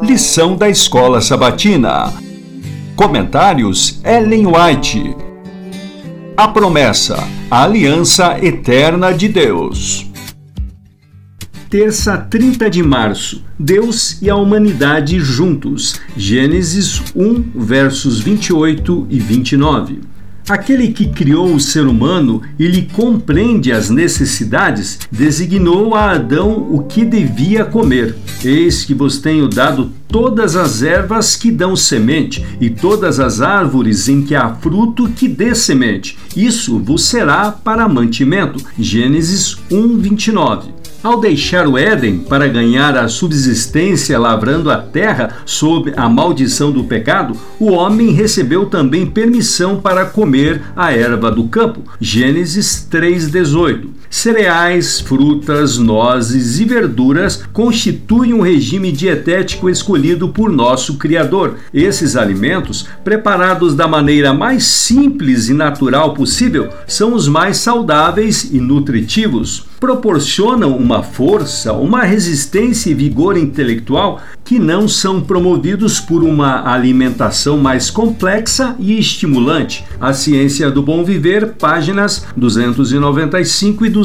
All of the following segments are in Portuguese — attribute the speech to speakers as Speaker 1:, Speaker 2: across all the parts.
Speaker 1: Lição da Escola Sabatina. Comentários Ellen White. A promessa, a aliança eterna de Deus. Terça 30 de março. Deus e a humanidade juntos. Gênesis 1, versos 28 e 29. Aquele que criou o ser humano e lhe compreende as necessidades, designou a Adão o que devia comer. Eis que vos tenho dado todas as ervas que dão semente, e todas as árvores em que há fruto que dê semente. Isso vos será para mantimento. Gênesis 1, 29. Ao deixar o Éden para ganhar a subsistência lavrando a terra sob a maldição do pecado, o homem recebeu também permissão para comer a erva do campo. Gênesis 3:18. Cereais, frutas, nozes e verduras constituem um regime dietético escolhido por nosso Criador. Esses alimentos, preparados da maneira mais simples e natural possível, são os mais saudáveis e nutritivos proporcionam uma força, uma resistência e vigor intelectual que não são promovidos por uma alimentação mais complexa e estimulante. A Ciência do Bom Viver, páginas 295 e 296.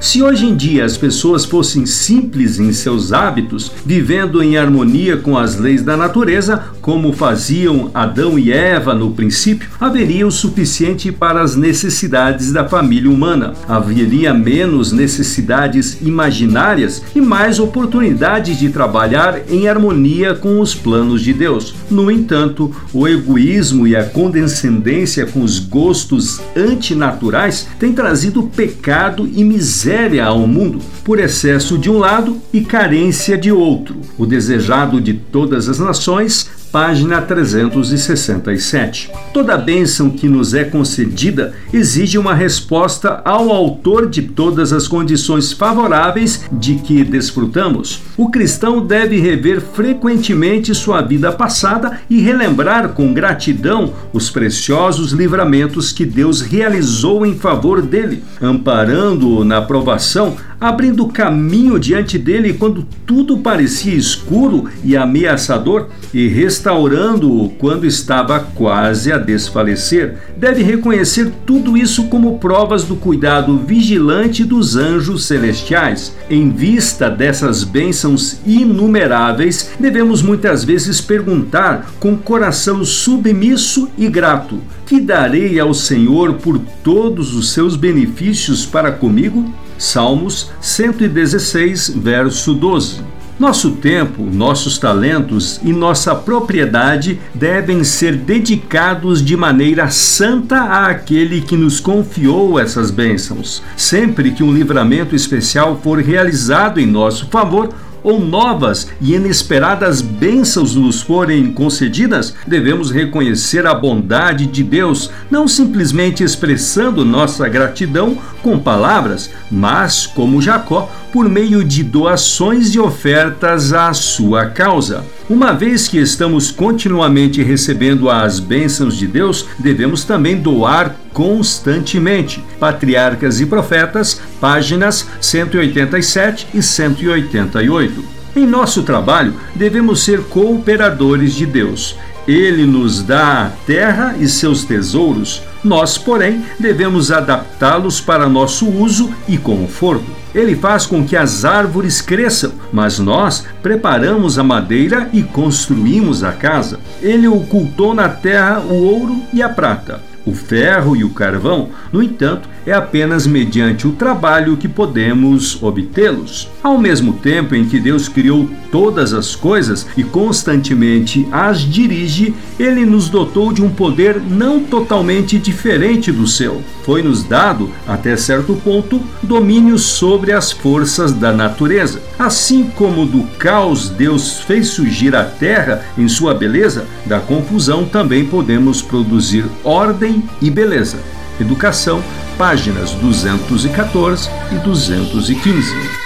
Speaker 1: Se hoje em dia as pessoas fossem simples em seus hábitos, vivendo em harmonia com as leis da natureza, como faziam Adão e Eva no princípio, haveria o suficiente para as necessidades da família humana. Haveria menos necessidades imaginárias e mais oportunidades de trabalhar em harmonia com os planos de Deus. No entanto, o egoísmo e a condescendência com os gostos antinaturais têm trazido pecado e miséria ao mundo, por excesso de um lado e carência de outro. O desejado de todas as nações página 367. Toda bênção que nos é concedida exige uma resposta ao autor de todas as condições favoráveis de que desfrutamos. O cristão deve rever frequentemente sua vida passada e relembrar com gratidão os preciosos livramentos que Deus realizou em favor dele, amparando-o na provação abrindo caminho diante dele quando tudo parecia escuro e ameaçador e restaurando-o quando estava quase a desfalecer. Deve reconhecer tudo isso como provas do cuidado vigilante dos anjos celestiais. Em vista dessas bênçãos inumeráveis, devemos muitas vezes perguntar com coração submisso e grato: Que darei ao Senhor por todos os seus benefícios para comigo? Salmos 116, verso 12. Nosso tempo, nossos talentos e nossa propriedade devem ser dedicados de maneira santa àquele que nos confiou essas bênçãos. Sempre que um livramento especial for realizado em nosso favor, ou novas e inesperadas bênçãos nos forem concedidas, devemos reconhecer a bondade de Deus, não simplesmente expressando nossa gratidão com palavras, mas, como Jacó, por meio de doações e ofertas à sua causa. Uma vez que estamos continuamente recebendo as bênçãos de Deus, devemos também doar constantemente. Patriarcas e Profetas, páginas 187 e 188. Em nosso trabalho, devemos ser cooperadores de Deus. Ele nos dá a terra e seus tesouros, nós, porém, devemos adaptá-los para nosso uso e conforto. Ele faz com que as árvores cresçam, mas nós preparamos a madeira e construímos a casa. Ele ocultou na terra o ouro e a prata o ferro e o carvão, no entanto, é apenas mediante o trabalho que podemos obtê-los. Ao mesmo tempo em que Deus criou todas as coisas e constantemente as dirige, ele nos dotou de um poder não totalmente diferente do seu. Foi-nos dado, até certo ponto, domínio sobre as forças da natureza. Assim como do caos Deus fez surgir a terra em sua beleza, da confusão também podemos produzir ordem e beleza. Educação, páginas 214 e 215.